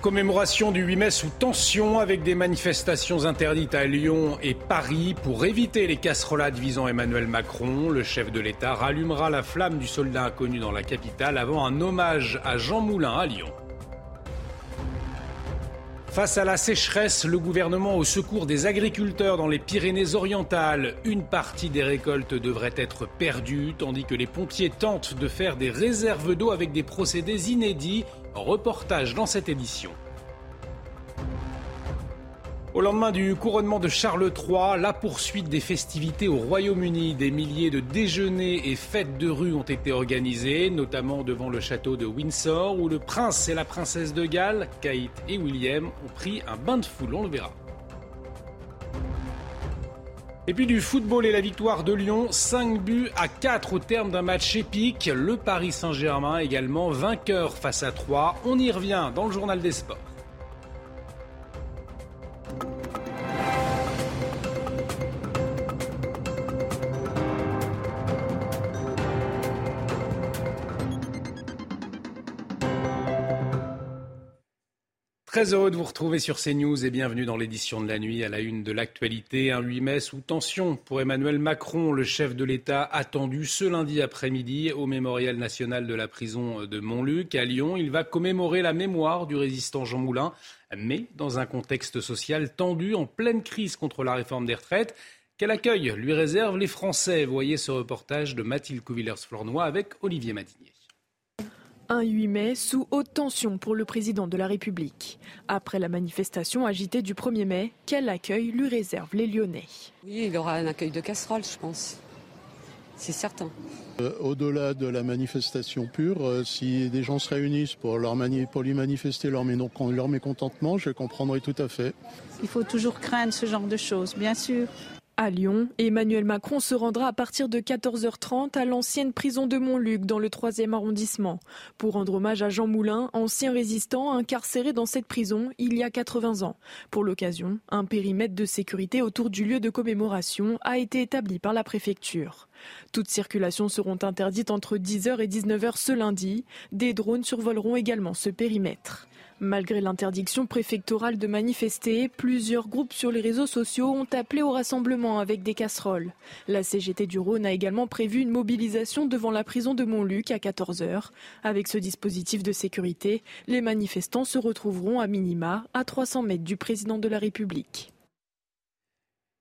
Commémoration du 8 mai sous tension avec des manifestations interdites à Lyon et Paris pour éviter les casserolades visant Emmanuel Macron. Le chef de l'État rallumera la flamme du soldat inconnu dans la capitale avant un hommage à Jean Moulin à Lyon. Face à la sécheresse, le gouvernement au secours des agriculteurs dans les Pyrénées-Orientales. Une partie des récoltes devrait être perdue, tandis que les pompiers tentent de faire des réserves d'eau avec des procédés inédits. Reportage dans cette édition. Au lendemain du couronnement de Charles III, la poursuite des festivités au Royaume-Uni, des milliers de déjeuners et fêtes de rue ont été organisés, notamment devant le château de Windsor, où le prince et la princesse de Galles, Kate et William, ont pris un bain de foule, on le verra. Et puis du football et la victoire de Lyon, 5 buts à 4 au terme d'un match épique. Le Paris Saint-Germain également vainqueur face à 3. On y revient dans le journal des sports. Très heureux de vous retrouver sur CNews et bienvenue dans l'édition de la nuit à la une de l'actualité. Un 8 mai sous tension pour Emmanuel Macron, le chef de l'État attendu ce lundi après-midi au Mémorial national de la prison de Montluc à Lyon. Il va commémorer la mémoire du résistant Jean Moulin, mais dans un contexte social tendu, en pleine crise contre la réforme des retraites. Quel accueil lui réservent les Français? Voyez ce reportage de Mathilde Couvillers-Flornois avec Olivier Madinier. Un 8 mai sous haute tension pour le président de la République. Après la manifestation agitée du 1er mai, quel accueil lui réservent les Lyonnais? Oui, il aura un accueil de casserole, je pense. C'est certain. Euh, Au-delà de la manifestation pure, euh, si des gens se réunissent pour, leur mani- pour lui manifester leur mécontentement, je comprendrai tout à fait. Il faut toujours craindre ce genre de choses, bien sûr. À Lyon, Emmanuel Macron se rendra à partir de 14h30 à l'ancienne prison de Montluc dans le 3e arrondissement pour rendre hommage à Jean Moulin, ancien résistant incarcéré dans cette prison il y a 80 ans. Pour l'occasion, un périmètre de sécurité autour du lieu de commémoration a été établi par la préfecture. Toutes circulations seront interdites entre 10h et 19h ce lundi. Des drones survoleront également ce périmètre. Malgré l'interdiction préfectorale de manifester, plusieurs groupes sur les réseaux sociaux ont appelé au rassemblement avec des casseroles. La CGT du Rhône a également prévu une mobilisation devant la prison de Montluc à 14h. Avec ce dispositif de sécurité, les manifestants se retrouveront à minima à 300 mètres du président de la République.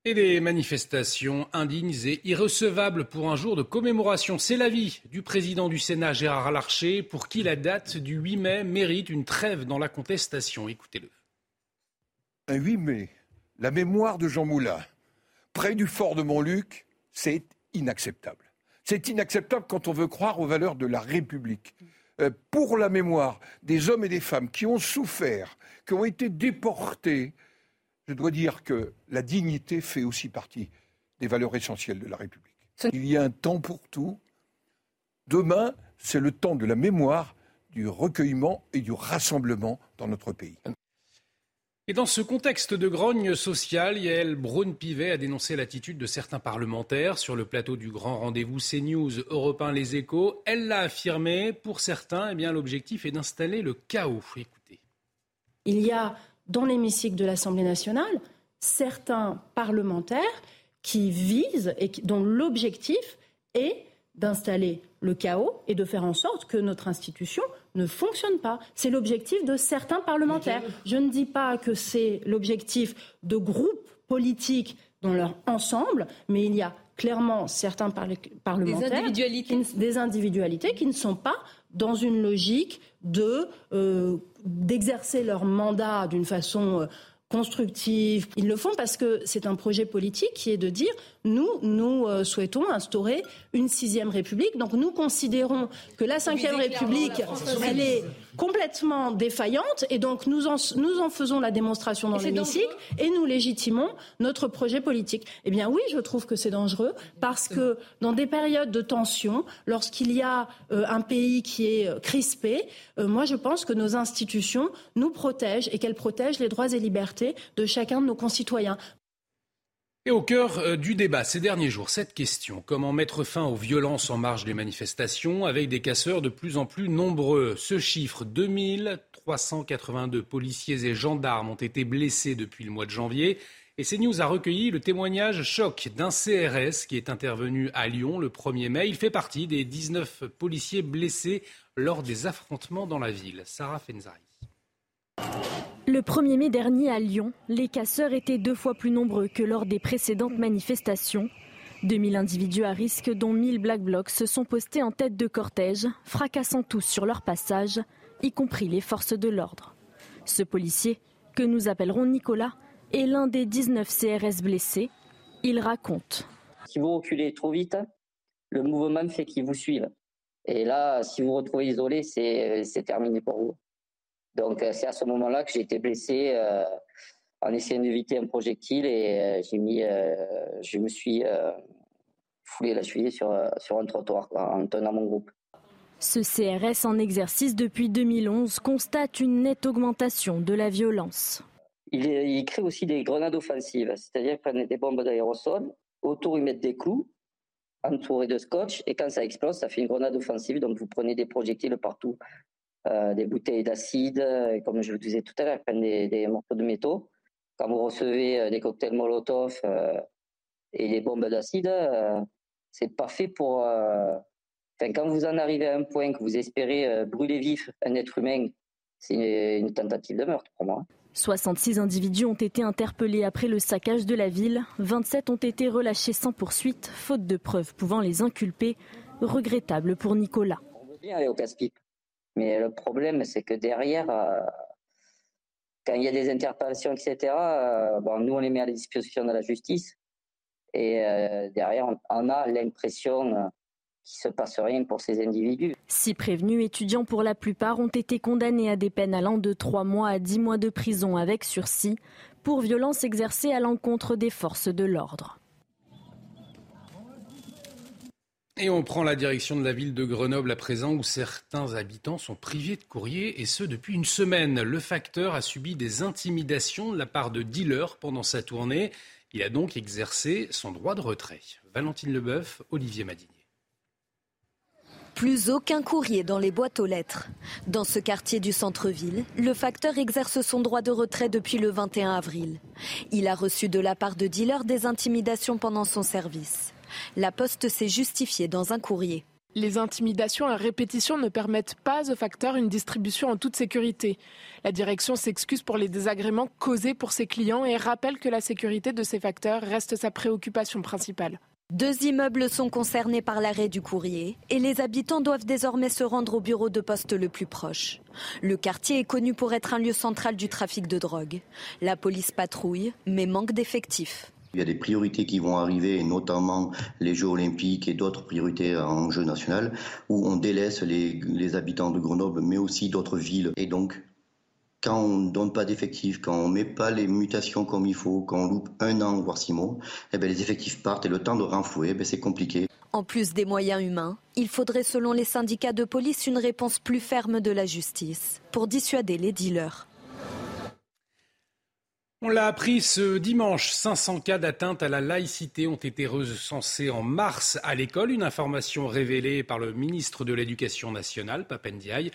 Et des manifestations indignes et irrecevables pour un jour de commémoration. C'est l'avis du président du Sénat, Gérard Larcher, pour qui la date du 8 mai mérite une trêve dans la contestation. Écoutez-le. Un 8 mai, la mémoire de Jean Moulin, près du fort de Montluc, c'est inacceptable. C'est inacceptable quand on veut croire aux valeurs de la République. Euh, pour la mémoire des hommes et des femmes qui ont souffert, qui ont été déportés, je dois dire que la dignité fait aussi partie des valeurs essentielles de la République. Il y a un temps pour tout. Demain, c'est le temps de la mémoire, du recueillement et du rassemblement dans notre pays. Et dans ce contexte de grogne sociale, Yael Braun-Pivet a dénoncé l'attitude de certains parlementaires sur le plateau du grand rendez-vous CNews Europe 1 Les Échos. Elle l'a affirmé, pour certains, eh bien, l'objectif est d'installer le chaos. Écoutez. Il y a dans l'hémicycle de l'Assemblée nationale certains parlementaires qui visent et dont l'objectif est d'installer le chaos et de faire en sorte que notre institution ne fonctionne pas. C'est l'objectif de certains parlementaires. Je ne dis pas que c'est l'objectif de groupes politiques dans leur ensemble, mais il y a clairement certains parle- parlementaires, individualités. qui ne- des individualités qui ne sont pas dans une logique de euh, d'exercer leur mandat d'une façon euh, constructive. Ils le font parce que c'est un projet politique qui est de dire nous, nous euh, souhaitons instaurer une sixième république. Donc nous considérons que la cinquième république, elle est complètement défaillante et donc nous en, nous en faisons la démonstration dans l'hémicycle et nous légitimons notre projet politique. Eh bien oui, je trouve que c'est dangereux parce que dans des périodes de tension, lorsqu'il y a euh, un pays qui est euh, crispé, moi je pense que nos institutions nous protègent et qu'elles protègent les droits et libertés de chacun de nos concitoyens. Et au cœur euh, du débat ces derniers jours, cette question, comment mettre fin aux violences en marge des manifestations avec des casseurs de plus en plus nombreux? Ce chiffre, 2382 policiers et gendarmes ont été blessés depuis le mois de janvier. Et CNews a recueilli le témoignage choc d'un CRS qui est intervenu à Lyon le 1er mai. Il fait partie des 19 policiers blessés lors des affrontements dans la ville. Sarah Fenzari. Le 1er mai dernier à Lyon, les casseurs étaient deux fois plus nombreux que lors des précédentes manifestations. 2000 individus à risque, dont 1000 Black Blocs, se sont postés en tête de cortège, fracassant tous sur leur passage, y compris les forces de l'ordre. Ce policier, que nous appellerons Nicolas, est l'un des 19 CRS blessés. Il raconte. Si vous reculez trop vite, le mouvement fait qu'ils vous suivent. Et là, si vous vous retrouvez isolé, c'est terminé pour vous. Donc euh, c'est à ce moment-là que j'ai été blessé euh, en essayant d'éviter un projectile et euh, j'ai mis, je me suis foulé la cheville sur, sur un trottoir en tenant mon groupe. Ce CRS en exercice depuis 2011 constate une nette augmentation de la violence. Il, crée aussi des grenades offensives, c'est-à-dire prennent des bombes d'aérosol, autour ils mettent des clous, entourés de scotch, et quand ça explose, ça fait une grenade offensive, donc vous prenez des projectiles partout. Euh, des bouteilles d'acide, comme je vous disais tout à l'heure, prennent des, morceaux de métaux. Quand vous recevez euh, des cocktails Molotov euh, et des bombes d'acide, c'est pas fait pour. Enfin, quand vous en arrivez à un point que vous espérez brûler vif un être humain, c'est une, tentative de meurtre pour moi. 66 individus ont été interpellés après le saccage de la ville. 27 ont été relâchés sans poursuite, faute de preuves pouvant les inculper. Regrettable pour Nicolas. On veut bien aller au casse-pipe. Mais le problème, c'est que derrière, euh, quand il y a des interpellations, etc., euh, bon, nous, on les met à la disposition de la justice. Et euh, derrière, on, a l'impression qu'il ne se passe rien pour ces individus. Six prévenus étudiants, pour la plupart, ont été condamnés à des peines allant de 3 mois à 10 mois de prison avec sursis pour violences exercées à l'encontre des forces de l'ordre. Et on prend la direction de la ville de Grenoble à présent où certains habitants sont privés de courrier et ce depuis une semaine. Le facteur a subi des intimidations de la part de dealers pendant sa tournée. Il a donc exercé son droit de retrait. Valentine Leboeuf, Olivier Madinier. Plus aucun courrier dans les boîtes aux lettres. Dans ce quartier du centre-ville, le facteur exerce son droit de retrait depuis le 21 avril. Il a reçu de la part de dealers des intimidations pendant son service. La Poste s'est justifiée dans un courrier. Les intimidations à répétition ne permettent pas aux facteurs une distribution en toute sécurité. La direction s'excuse pour les désagréments causés pour ses clients et rappelle que la sécurité de ces facteurs reste sa préoccupation principale. Deux immeubles sont concernés par l'arrêt du courrier et les habitants doivent désormais se rendre au bureau de poste le plus proche. Le quartier est connu pour être un lieu central du trafic de drogue. La police patrouille, mais manque d'effectifs. Il y a des priorités qui vont arriver, notamment les Jeux olympiques et d'autres priorités en jeu national, où on délaisse les, habitants de Grenoble, mais aussi d'autres villes. Et donc, quand on ne donne pas d'effectifs, quand on ne met pas les mutations comme il faut, quand on loupe un an, voire six mois, eh bien, les effectifs partent et le temps de renflouer, eh c'est compliqué. En plus des moyens humains, il faudrait selon les syndicats de police une réponse plus ferme de la justice pour dissuader les dealers. On l'a appris ce dimanche, 500 cas d'atteinte à la laïcité ont été recensés en mars à l'école. Une information révélée par le ministre de l'Éducation nationale, Papendiaï.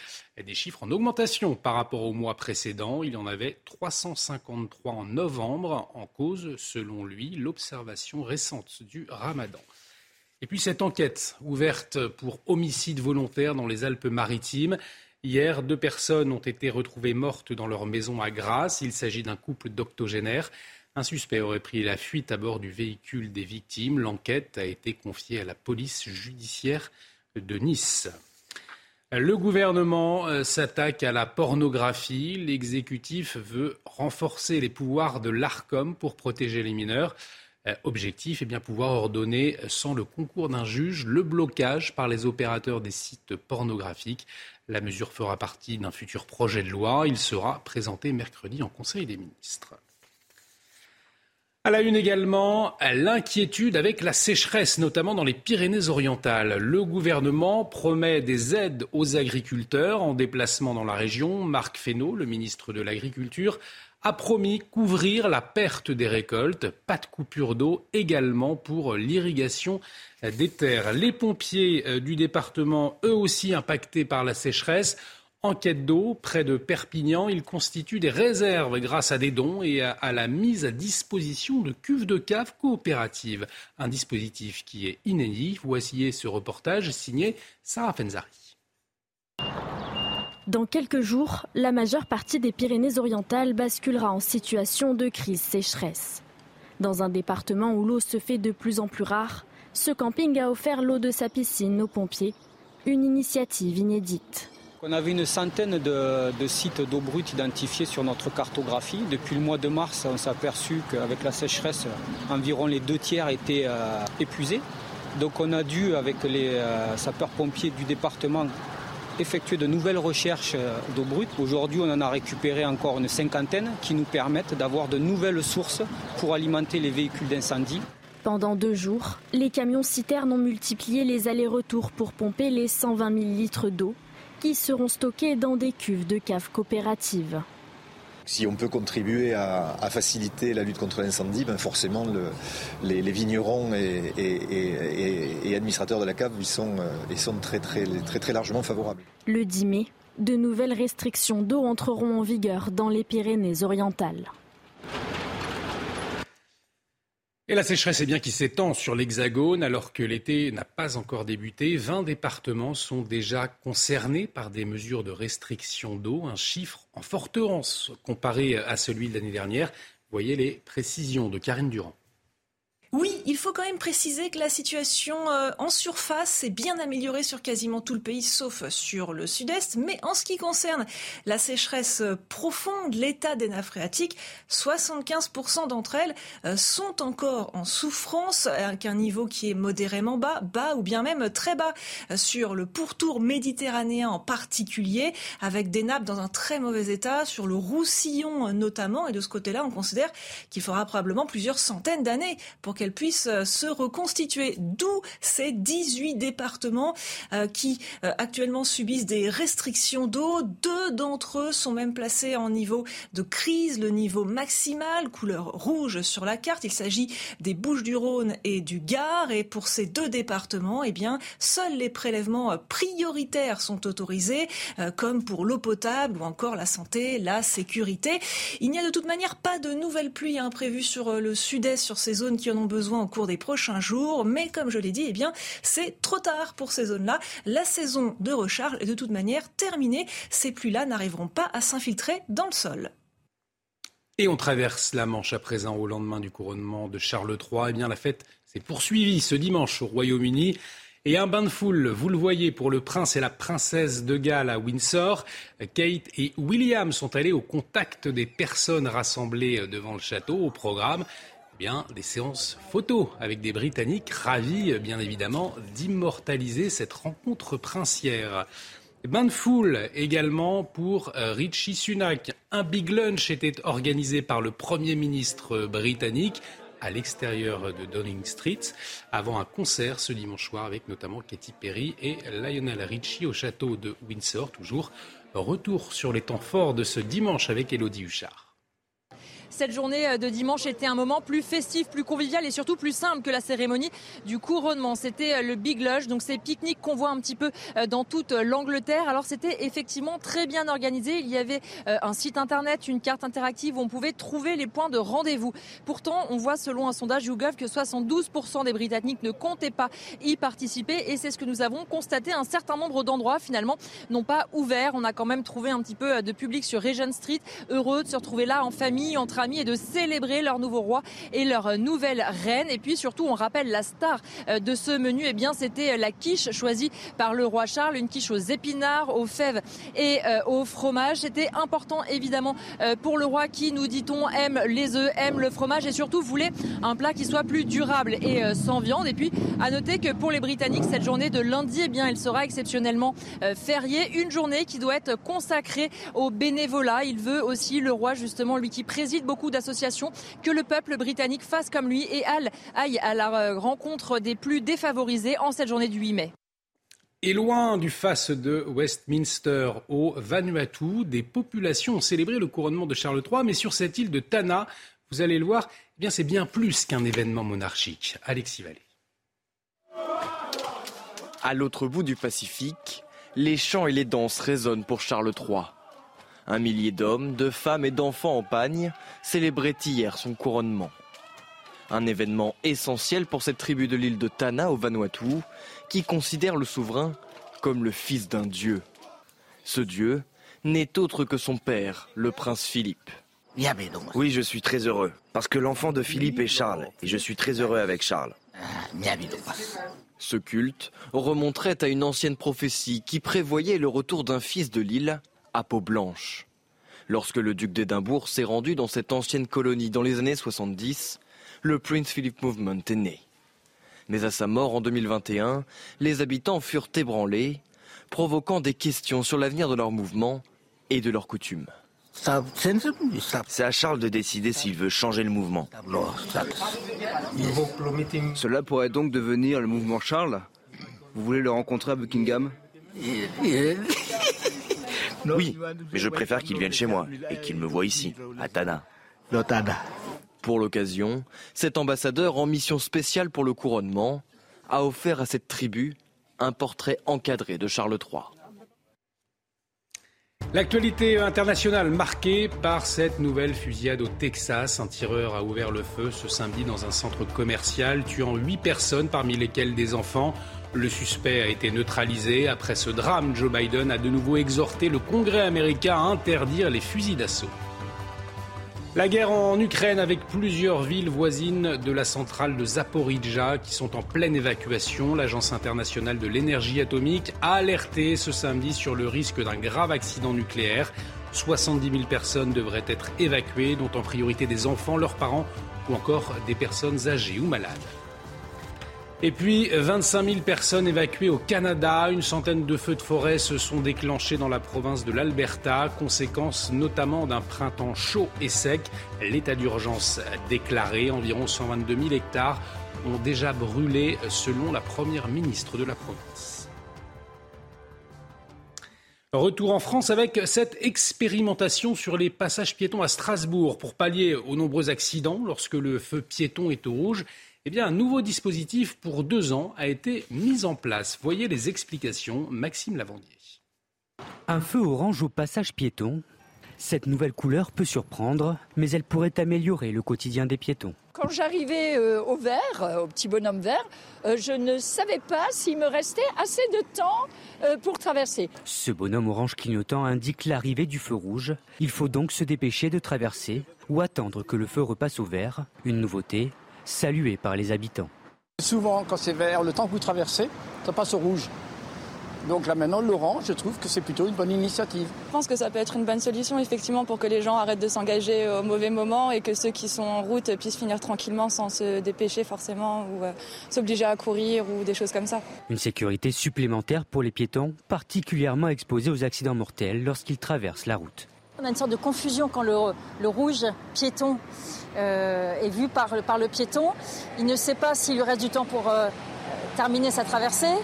Des chiffres en augmentation par rapport au mois précédent. Il y en avait 353 en novembre, en cause, selon lui, l'observation récente du ramadan. Et puis cette enquête ouverte pour homicide volontaire dans les Alpes-Maritimes. Hier, deux personnes ont été retrouvées mortes dans leur maison à Grasse. Il s'agit d'un couple d'octogénaires. Un suspect aurait pris la fuite à bord du véhicule des victimes. L'enquête a été confiée à la police judiciaire de Nice. Le gouvernement euh, s'attaque à la pornographie. L'exécutif veut renforcer les pouvoirs de l'ARCOM pour protéger les mineurs. Euh, objectif est bien pouvoir ordonner, sans le concours d'un juge, le blocage par les opérateurs des sites pornographiques. La mesure fera partie d'un futur projet de loi. Il sera présenté mercredi en Conseil des ministres. À la une également, l'inquiétude avec la sécheresse, notamment dans les Pyrénées-Orientales. Le gouvernement promet des aides aux agriculteurs en déplacement dans la région. Marc Fesneau, le ministre de l'Agriculture, a promis couvrir la perte des récoltes. Pas de coupure d'eau également pour l'irrigation des terres. Les pompiers euh, du département, eux aussi impactés par la sécheresse, en quête d'eau près de Perpignan. Il constitue des réserves grâce à des dons et à, la mise à disposition de cuves de cave coopératives. Un dispositif qui est inédit. Voici ce reportage signé Sarah Fenzari. Dans quelques jours, la majeure partie des Pyrénées-Orientales basculera en situation de crise sécheresse. Dans un département où l'eau se fait de plus en plus rare, ce camping a offert l'eau de sa piscine aux pompiers, une initiative inédite. On avait une centaine de, sites d'eau brute identifiés sur notre cartographie. Depuis le mois de mars, on s'est aperçu qu'avec la sécheresse, environ les deux tiers étaient euh, épuisés. Donc on a dû, avec les euh, sapeurs-pompiers du département, effectuer de nouvelles recherches euh, d'eau brute. Aujourd'hui, on en a récupéré encore une cinquantaine qui nous permettent d'avoir de nouvelles sources pour alimenter les véhicules d'incendie. Pendant deux jours, les camions citernes ont multiplié les allers-retours pour pomper les 120 000 litres d'eau qui seront stockés dans des cuves de caves coopératives. Si on peut contribuer à, faciliter la lutte contre l'incendie, ben forcément les, vignerons et, administrateurs de la cave y sont, euh, très, très, très, très largement favorables. Le 10 mai, de nouvelles restrictions d'eau entreront en vigueur dans les Pyrénées-Orientales. Et la sécheresse est bien qui s'étend sur l'Hexagone alors que l'été n'a pas encore débuté. 20 départements sont déjà concernés par des mesures de restriction d'eau, un chiffre en forte hausse comparé à celui de l'année dernière. Voyez les précisions de Karine Durand. Oui, il faut quand même préciser que la situation euh, en surface s'est bien améliorée sur quasiment tout le pays, sauf sur le sud-est. Mais en ce qui concerne la sécheresse profonde, l'état des nappes phréatiques, 75% d'entre elles euh, sont encore en souffrance, avec un niveau qui est modérément bas, bas ou bien même très bas euh, sur le pourtour méditerranéen en particulier, avec des nappes dans un très mauvais état, sur le Roussillon notamment. Et de ce côté-là, on considère qu'il faudra probablement plusieurs centaines d'années pour qu'elle puisse euh, se reconstituer. D'où ces 18 départements euh, qui euh, actuellement subissent des restrictions d'eau. Deux d'entre eux sont même placés en niveau de crise, le niveau maximal, couleur rouge sur la carte. Il s'agit des Bouches-du-Rhône et du Gard. Et pour ces deux départements, eh bien, seuls les prélèvements prioritaires sont autorisés, comme pour l'eau potable ou encore la santé, la sécurité. Il n'y a de toute manière pas de nouvelles pluies imprévues hein, sur le sud-est, sur ces zones qui en ont besoin au cours des prochains jours. Mais comme je l'ai dit, eh bien, c'est trop tard pour ces zones-là. La saison de recharge est de toute manière terminée. Ces pluies-là n'arriveront pas à s'infiltrer dans le sol. Et on traverse la Manche à présent au lendemain du couronnement de Charles III. Eh bien, la fête s'est poursuivie ce dimanche au Royaume-Uni. Et un bain de foule, vous le voyez, pour le prince et la princesse de Galles à Windsor. Kate et William sont allés au contact des personnes rassemblées devant le château. Au programme, des séances photos avec des Britanniques ravis, bien évidemment, d'immortaliser cette rencontre princière. Bain de foule également pour euh, Richie Sunak. Un big lunch était organisé par le Premier ministre britannique à l'extérieur de Downing Street avant un concert ce dimanche soir avec notamment Katy Perry et Lionel Richie au château de Windsor. Toujours retour sur les temps forts de ce dimanche avec Elodie Huchard cette journée euh, de dimanche était un moment plus festif, plus convivial et surtout plus simple que la cérémonie du couronnement. C'était euh, le Big Lush, donc ces pique-niques qu'on voit un petit peu euh, dans toute l'Angleterre. Alors c'était effectivement très bien organisé. Il y avait un site internet, une carte interactive où on pouvait trouver les points de rendez-vous. Pourtant, on voit selon un sondage YouGov que 72% des Britanniques ne comptaient pas y participer et c'est ce que nous avons constaté. Un certain nombre d'endroits finalement n'ont pas ouvert. On a quand même trouvé un petit peu de public sur Regent Street, heureux de se retrouver là en famille, entre et de célébrer leur nouveau roi et leur nouvelle reine. Et puis surtout, on rappelle la star de ce menu, eh bien, c'était la quiche choisie par le roi Charles, une quiche aux épinards, aux fèves et au fromage. C'était important évidemment pour le roi qui, nous dit-on, aime les œufs, aime le fromage et surtout voulait un plat qui soit plus durable et sans viande. Et puis, à noter que pour les Britanniques, cette journée de lundi, eh bien, elle sera exceptionnellement fériée. Une journée qui doit être consacrée au bénévolat. Il veut aussi, le roi, justement, lui qui préside beaucoup d'associations, que le peuple britannique fasse comme lui et aille à la rencontre des plus défavorisés en cette journée du 8 mai. Et loin du face de Westminster au Vanuatu, des populations ont célébré le couronnement de Charles III, mais sur cette île de Tana, vous allez le voir, eh bien c'est bien plus qu'un événement monarchique. Alexis Vallée. À l'autre bout du Pacifique, les chants et les danses résonnent pour Charles III. Un millier d'hommes, de femmes et d'enfants en pagne célébraient hier son couronnement. Un événement essentiel pour cette tribu de l'île de Tana au Vanuatu, qui considère le souverain comme le fils d'un dieu. Ce dieu n'est autre que son père, le prince Philippe. Oui, je suis très heureux, parce que l'enfant de Philippe est Charles, et je suis très heureux avec Charles. Ce culte remonterait à une ancienne prophétie qui prévoyait le retour d'un fils de l'île à peau blanche. Lorsque le duc d'Édimbourg s'est rendu dans cette ancienne colonie dans les années 70, le Prince Philip Movement est né. Mais à sa mort en 2021, les habitants furent ébranlés, provoquant des questions sur l'avenir de leur mouvement et de leurs coutumes. C'est à Charles de décider s'il veut changer le mouvement. Cela pourrait donc devenir le mouvement Charles? Vous voulez le rencontrer à Buckingham? Oui, mais je préfère qu'il vienne chez moi et qu'il me voie ici, à Tana. Pour l'occasion, cet ambassadeur en mission spéciale pour le couronnement a offert à cette tribu un portrait encadré de Charles III. L'actualité internationale marquée par cette nouvelle fusillade au Texas. Un tireur a ouvert le feu ce samedi dans un centre commercial, tuant huit personnes, parmi lesquelles des enfants. Le suspect a été neutralisé. Après ce drame, Joe Biden a de nouveau exhorté le Congrès américain à interdire les fusils d'assaut. La guerre en Ukraine avec plusieurs villes voisines de la centrale de Zaporizhzhia qui sont en pleine évacuation. L'Agence internationale de l'énergie atomique a alerté ce samedi sur le risque d'un grave accident nucléaire. 70 000 personnes devraient être évacuées, dont en priorité des enfants, leurs parents ou encore des personnes âgées ou malades. Et puis, 25 000 personnes évacuées au Canada. Une centaine de feux de forêt se sont déclenchés dans la province de l'Alberta, conséquence notamment d'un printemps chaud et sec. L'état d'urgence déclaré, environ 122 000 hectares ont déjà brûlé selon la première ministre de la province. Retour en France avec cette expérimentation sur les passages piétons à Strasbourg pour pallier aux nombreux accidents lorsque le feu piéton est au rouge eh bien, un nouveau dispositif pour deux ans a été mis en place. Voyez les explications, Maxime Lavandier. Un feu orange au passage piéton. Cette nouvelle couleur peut surprendre, mais elle pourrait améliorer le quotidien des piétons. Quand j'arrivais euh, au vert, euh, au petit bonhomme vert, euh, je ne savais pas s'il me restait assez de temps pour traverser. Ce bonhomme orange clignotant indique l'arrivée du feu rouge. Il faut donc se dépêcher de traverser ou attendre que le feu repasse au vert. Une nouveauté, salué par les habitants. Souvent, quand c'est vert, le temps que vous traversez, ça passe au rouge. Donc là maintenant, l'orange, je trouve que c'est plutôt une bonne initiative. Je pense que ça peut être une bonne solution, effectivement, pour que les gens arrêtent de s'engager au mauvais moment et que ceux qui sont en route puissent finir tranquillement sans se dépêcher forcément ou euh, s'obliger à courir ou des choses comme ça. Une sécurité supplémentaire pour les piétons, particulièrement exposés aux accidents mortels lorsqu'ils traversent la route. On a une sorte de confusion quand le, rouge piéton euh, est vu par, le piéton. Il ne sait pas s'il lui reste du temps pour euh, terminer sa traversée.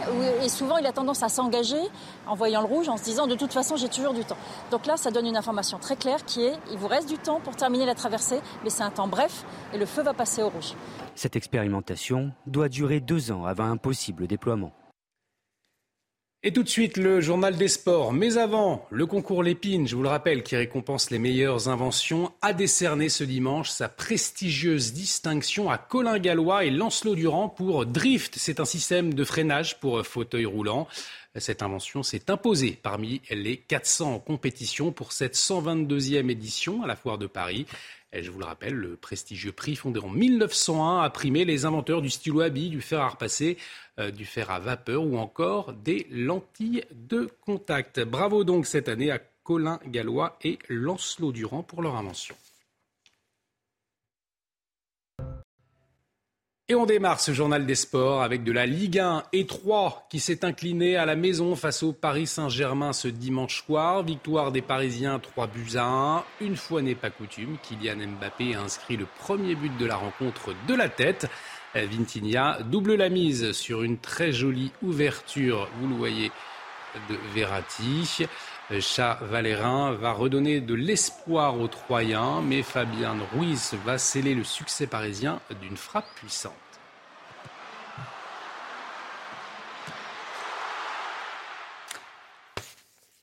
Et souvent, il a tendance à s'engager en voyant le rouge, en se disant de toute façon, j'ai toujours du temps. Donc là, ça donne une information très claire qui est il vous reste du temps pour terminer la traversée, mais c'est un temps bref et le feu va passer au rouge. Cette expérimentation doit durer deux ans avant un possible déploiement. Et tout de suite, le journal des sports. Mais avant, le concours Lépine, je vous le rappelle, qui récompense les meilleures inventions, a décerné ce dimanche sa prestigieuse distinction à Colin Gallois et Lancelot Durand pour Drift. C'est un système de freinage pour fauteuil roulant. Cette invention s'est imposée parmi les 400 en compétition pour cette 122e édition à la Foire de Paris. Je vous le rappelle, le prestigieux prix fondé en 1901 a primé les inventeurs du stylo à billes, du fer à repasser, euh, du fer à vapeur ou encore des lentilles de contact. Bravo donc cette année à Colin Gallois et Lancelot Durand pour leur invention. Et on démarre ce journal des sports avec de la Ligue 1 et 3 qui s'est incliné à la maison face au Paris Saint-Germain ce dimanche soir. Victoire des Parisiens 3 buts à 1. Une fois n'est pas coutume, Kylian Mbappé a inscrit le premier but de la rencontre de la tête. Vintinia double la mise sur une très jolie ouverture, vous le voyez, de Verratti. Chat Valérin va redonner de l'espoir aux Troyens, mais Fabien Ruiz va sceller le succès parisien d'une frappe puissante.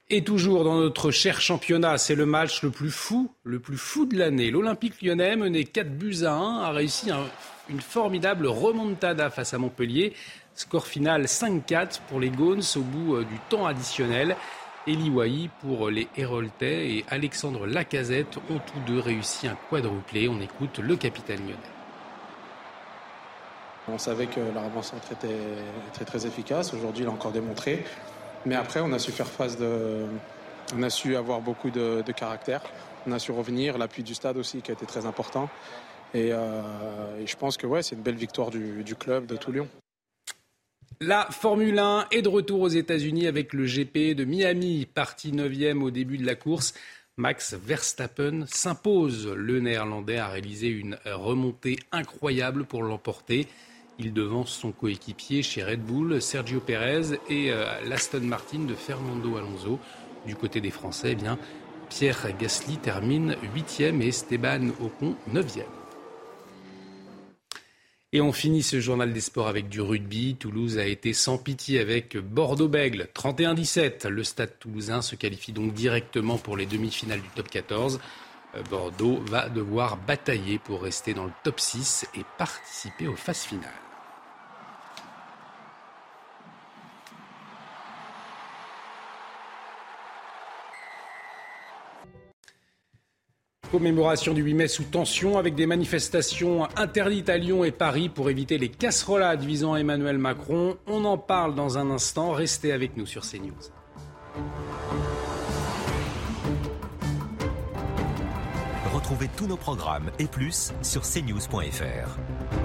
Et toujours dans notre cher championnat, c'est le match le plus fou, le plus fou de l'année. L'Olympique lyonnais, mené 4 buts à 1, a réussi une formidable remontada face à Montpellier. Score final 5-4 pour les Gaunes au bout euh, du temps additionnel. Eli Wahi pour les Héroltais et Alexandre Lacazette ont tous deux réussi un quadruplé. On écoute le capitaine lyonnais. On savait que la était très efficace. Aujourd'hui, il a encore démontré. Mais après, on a su faire face de. On a su avoir beaucoup de, caractère. On a su revenir. L'appui du stade aussi qui a été très important. Et, euh, je pense que c'est une belle victoire du, du club de Toulouse. La Formule 1 est de retour aux États-Unis avec le GP de Miami, parti 9e au début de la course. Max Verstappen s'impose. Le Néerlandais a réalisé une remontée incroyable pour l'emporter. Il devance son coéquipier chez Red Bull, Sergio Perez, et euh, l'Aston Martin de Fernando Alonso. Du côté des Français, eh bien, Pierre Gasly termine 8e et Esteban Ocon 9e. Et on finit ce journal des sports avec du rugby. Toulouse a été sans pitié avec Bordeaux-Bègle, 31-17. Le stade toulousain se qualifie donc directement pour les demi-finales du top 14. Euh, Bordeaux va devoir batailler pour rester dans le top 6 et participer aux phases finales. Commémoration du 8 mai sous tension avec des manifestations interdites à Lyon et Paris pour éviter les casserolades visant Emmanuel Macron. On en parle dans un instant. Restez avec nous sur CNews. Retrouvez tous nos programmes et plus sur cnews.fr.